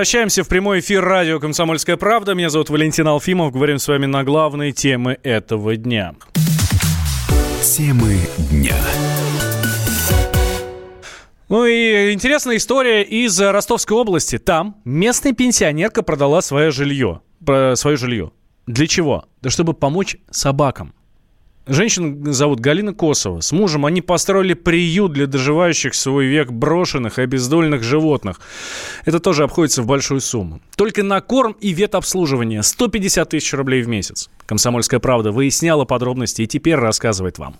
Возвращаемся в прямой эфир радио «Комсомольская правда». Меня зовут Валентин Алфимов. Говорим с вами на главные темы этого дня. Темы дня. Ну и интересная история из Ростовской области. Там местная пенсионерка продала свое жилье. Свое жилье. Для чего? Да чтобы помочь собакам. Женщину зовут Галина Косова. С мужем они построили приют для доживающих свой век брошенных и обездоленных животных. Это тоже обходится в большую сумму. Только на корм и ветобслуживание 150 тысяч рублей в месяц. Комсомольская правда выясняла подробности и теперь рассказывает вам.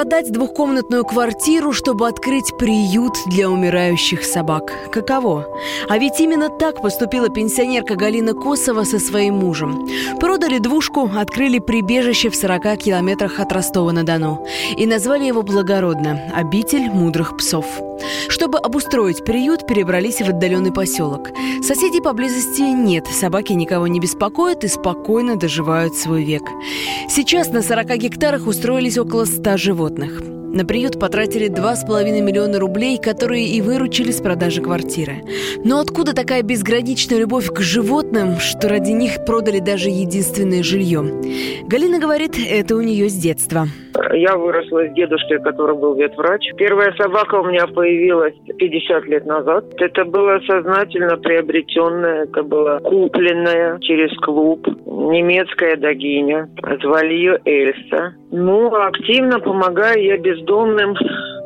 Продать двухкомнатную квартиру, чтобы открыть приют для умирающих собак. Каково? А ведь именно так поступила пенсионерка Галина Косова со своим мужем. Продали двушку, открыли прибежище в 40 километрах от Ростова-на-Дону. И назвали его благородно – «Обитель мудрых псов». Чтобы обустроить приют, перебрались в отдаленный поселок. Соседей поблизости нет, собаки никого не беспокоят и спокойно доживают свой век. Сейчас на 40 гектарах устроились около 100 животных. На приют потратили 2,5 миллиона рублей, которые и выручили с продажи квартиры. Но откуда такая безграничная любовь к животным, что ради них продали даже единственное жилье? Галина говорит, это у нее с детства. Я выросла с дедушкой, который был ветврач. Первая собака у меня появилась 50 лет назад. Это было сознательно приобретенное, это было купленное через клуб. Немецкая догиня. Звали ее Эльса. Ну, активно помогаю я бездомным,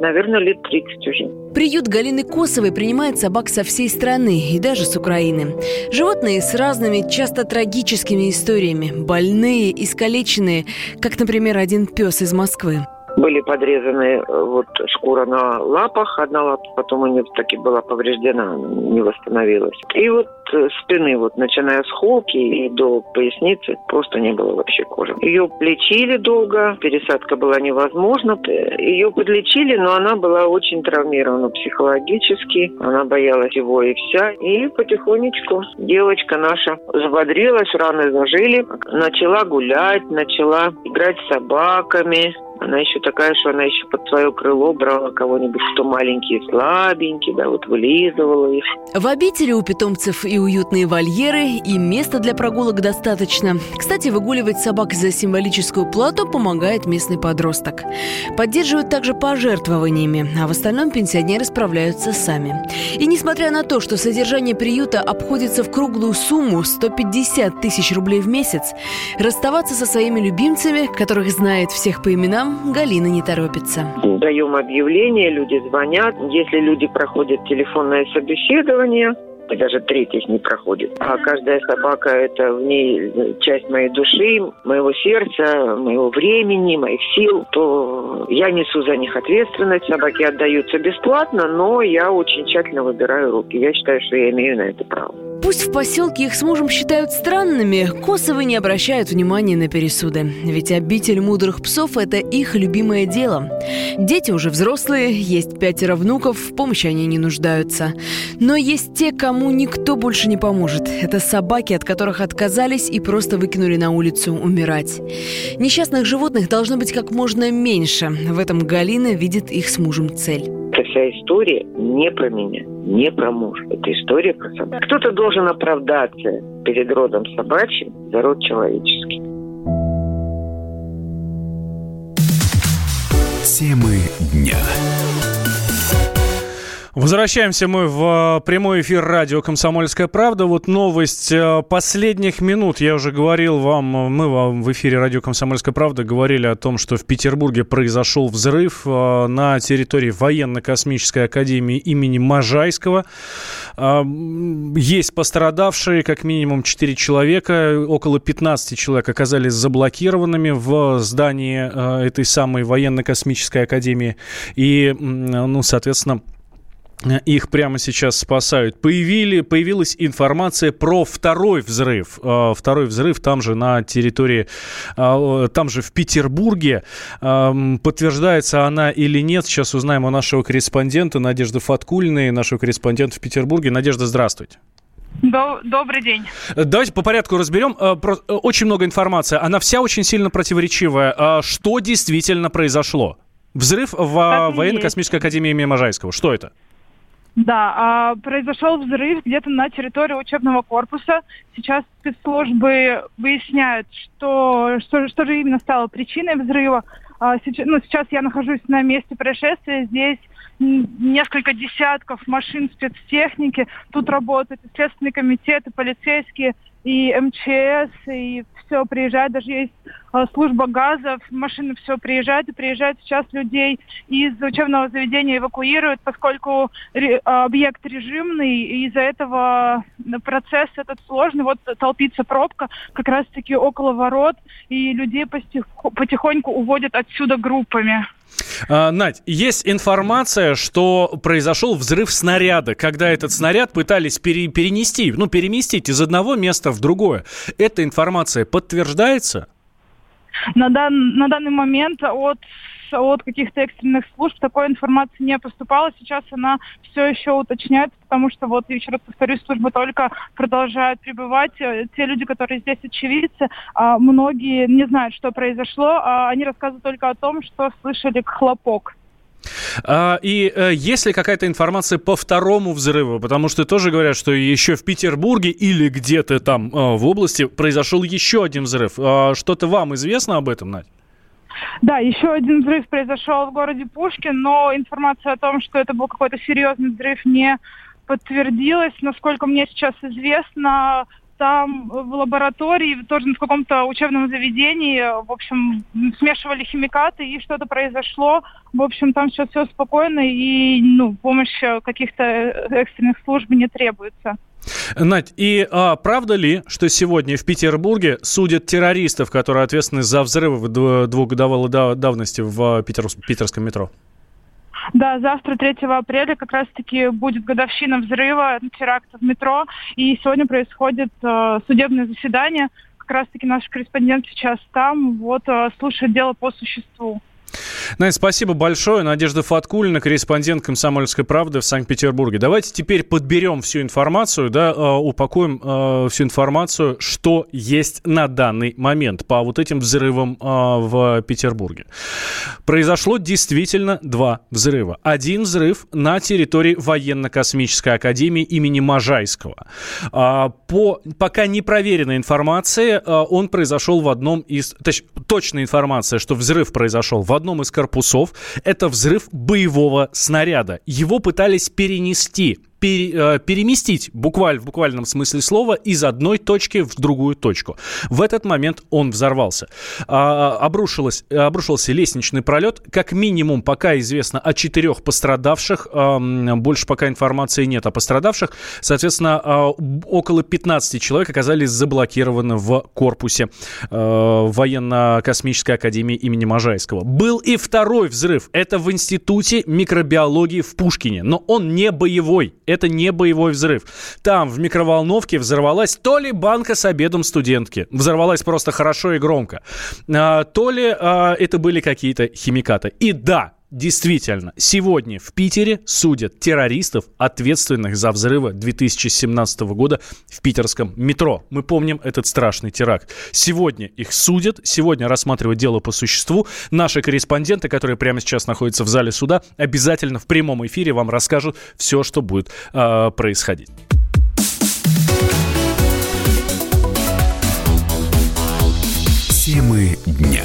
наверное, лет 30 уже. Приют Галины Косовой принимает собак со всей страны и даже с Украины. Животные с разными, часто трагическими историями. Больные, искалеченные, как, например, один пес из Москвы. Были подрезаны э, вот шкура на лапах, одна лапа потом у нее таки была повреждена, не восстановилась. И вот э, спины, вот начиная с холки и до поясницы, просто не было вообще кожи. Ее лечили долго, пересадка была невозможна. Ее подлечили, но она была очень травмирована психологически. Она боялась его и вся. И потихонечку девочка наша взбодрилась, раны зажили, начала гулять, начала играть с собаками, она еще такая, что она еще под свое крыло брала кого-нибудь, кто маленький и слабенький, да, вот вылизывала их. В обители у питомцев и уютные вольеры, и места для прогулок достаточно. Кстати, выгуливать собак за символическую плату помогает местный подросток. Поддерживают также пожертвованиями, а в остальном пенсионеры справляются сами. И несмотря на то, что содержание приюта обходится в круглую сумму 150 тысяч рублей в месяц, расставаться со своими любимцами, которых знает всех по именам, Галина не торопится. Даем объявление, люди звонят. Если люди проходят телефонное собеседование, даже третьих не проходит. А каждая собака – это в ней часть моей души, моего сердца, моего времени, моих сил, то я несу за них ответственность. Собаки отдаются бесплатно, но я очень тщательно выбираю руки. Я считаю, что я имею на это право. Пусть в поселке их с мужем считают странными, Косовы не обращают внимания на пересуды. Ведь обитель мудрых псов – это их любимое дело. Дети уже взрослые, есть пятеро внуков, в помощи они не нуждаются. Но есть те, кому никто больше не поможет. Это собаки, от которых отказались и просто выкинули на улицу умирать. Несчастных животных должно быть как можно меньше. В этом Галина видит их с мужем цель. Вся история не про меня, не про муж. Это история про собак. Кто-то должен оправдаться перед родом собачьим за род человеческий. Темы дня. Возвращаемся мы в э, прямой эфир радио «Комсомольская правда». Вот новость э, последних минут. Я уже говорил вам, э, мы вам в эфире радио «Комсомольская правда» говорили о том, что в Петербурге произошел взрыв на территории военно-космической академии имени Можайского. Есть пострадавшие, как минимум 4 человека. Около 15 человек оказались заблокированными в здании этой самой военно-космической академии. И, ну, соответственно, их прямо сейчас спасают. Появили, появилась информация про второй взрыв. А, второй взрыв там же на территории, а, там же в Петербурге. Подтверждается она или нет, сейчас узнаем у нашего корреспондента Надежды Фаткульной, нашего корреспондента в Петербурге. Надежда, здравствуйте. Добрый день. Давайте по порядку разберем. Э, очень много информации. Она вся очень сильно противоречивая. А что действительно произошло? Взрыв в военно-космической академии имени Можайского. Что это? Да, а, произошел взрыв где-то на территории учебного корпуса. Сейчас спецслужбы выясняют, что, что, что же именно стало причиной взрыва. А, сейчас, ну, сейчас я нахожусь на месте происшествия. Здесь несколько десятков машин спецтехники. Тут работают и следственные комитеты, полицейские, и МЧС, и все приезжает, даже есть э, служба газов, машины все приезжают, и приезжают сейчас людей из учебного заведения эвакуируют, поскольку ре, объект режимный, и из-за этого процесс этот сложный, вот толпится пробка как раз-таки около ворот, и людей потихоньку уводят отсюда группами. А, Надь, есть информация, что произошел взрыв снаряда, когда этот снаряд пытались пере, перенести, ну, переместить из одного места в другое. Эта информация подтверждается? На, дан, на данный момент от от каких-то экстренных служб такой информации не поступало. Сейчас она все еще уточняется, потому что, вот, еще раз повторюсь, службы только продолжают пребывать. Э, те люди, которые здесь очевидцы, а, многие не знают, что произошло. А они рассказывают только о том, что слышали хлопок. А, и а, есть ли какая-то информация по второму взрыву? Потому что тоже говорят, что еще в Петербурге или где-то там а, в области произошел еще один взрыв. А, что-то вам известно об этом, Надь? Да, еще один взрыв произошел в городе Пушкин, но информация о том, что это был какой-то серьезный взрыв, не подтвердилась. Насколько мне сейчас известно, там в лаборатории, тоже в каком-то учебном заведении, в общем, смешивали химикаты, и что-то произошло. В общем, там сейчас все спокойно, и ну, помощь каких-то экстренных служб не требуется. Надь, и а, правда ли, что сегодня в Петербурге судят террористов, которые ответственны за взрывы двухгодовой давности в питер, питерском метро? Да, завтра, 3 апреля, как раз-таки будет годовщина взрыва теракта в метро. И сегодня происходит э, судебное заседание. Как раз-таки наш корреспондент сейчас там, вот, э, слушает дело по существу. Надя, спасибо большое. Надежда Фаткулина, корреспондент «Комсомольской правды» в Санкт-Петербурге. Давайте теперь подберем всю информацию, да, а, упакуем э, всю информацию, что есть на данный момент по вот этим взрывам э, в Петербурге. Произошло действительно два взрыва. Один взрыв на территории военно-космической академии имени Можайского. Э, по пока непроверенной информации, э, он произошел в одном из... Точнее, точная информация, что взрыв произошел в одном из корпусов. Это взрыв боевого снаряда. Его пытались перенести э, переместить буквально в буквальном смысле слова из одной точки в другую точку. В этот момент он взорвался. А, обрушилось, обрушился лестничный пролет. Как минимум, пока известно о четырех пострадавших. Больше пока информации нет о пострадавших. Соответственно, а, около 15 человек оказались заблокированы в корпусе а, военно-космической академии имени Можайского. Был и второй взрыв. Это в Институте микробиологии в Пушкине. Но он не боевой это не боевой взрыв. Там в микроволновке взорвалась то ли банка с обедом студентки, взорвалась просто хорошо и громко, а, то ли а, это были какие-то химикаты. И да, Действительно, сегодня в Питере судят террористов, ответственных за взрывы 2017 года в питерском метро. Мы помним этот страшный теракт. Сегодня их судят, сегодня рассматривают дело по существу. Наши корреспонденты, которые прямо сейчас находятся в зале суда, обязательно в прямом эфире вам расскажут все, что будет э, происходить. Темы дня.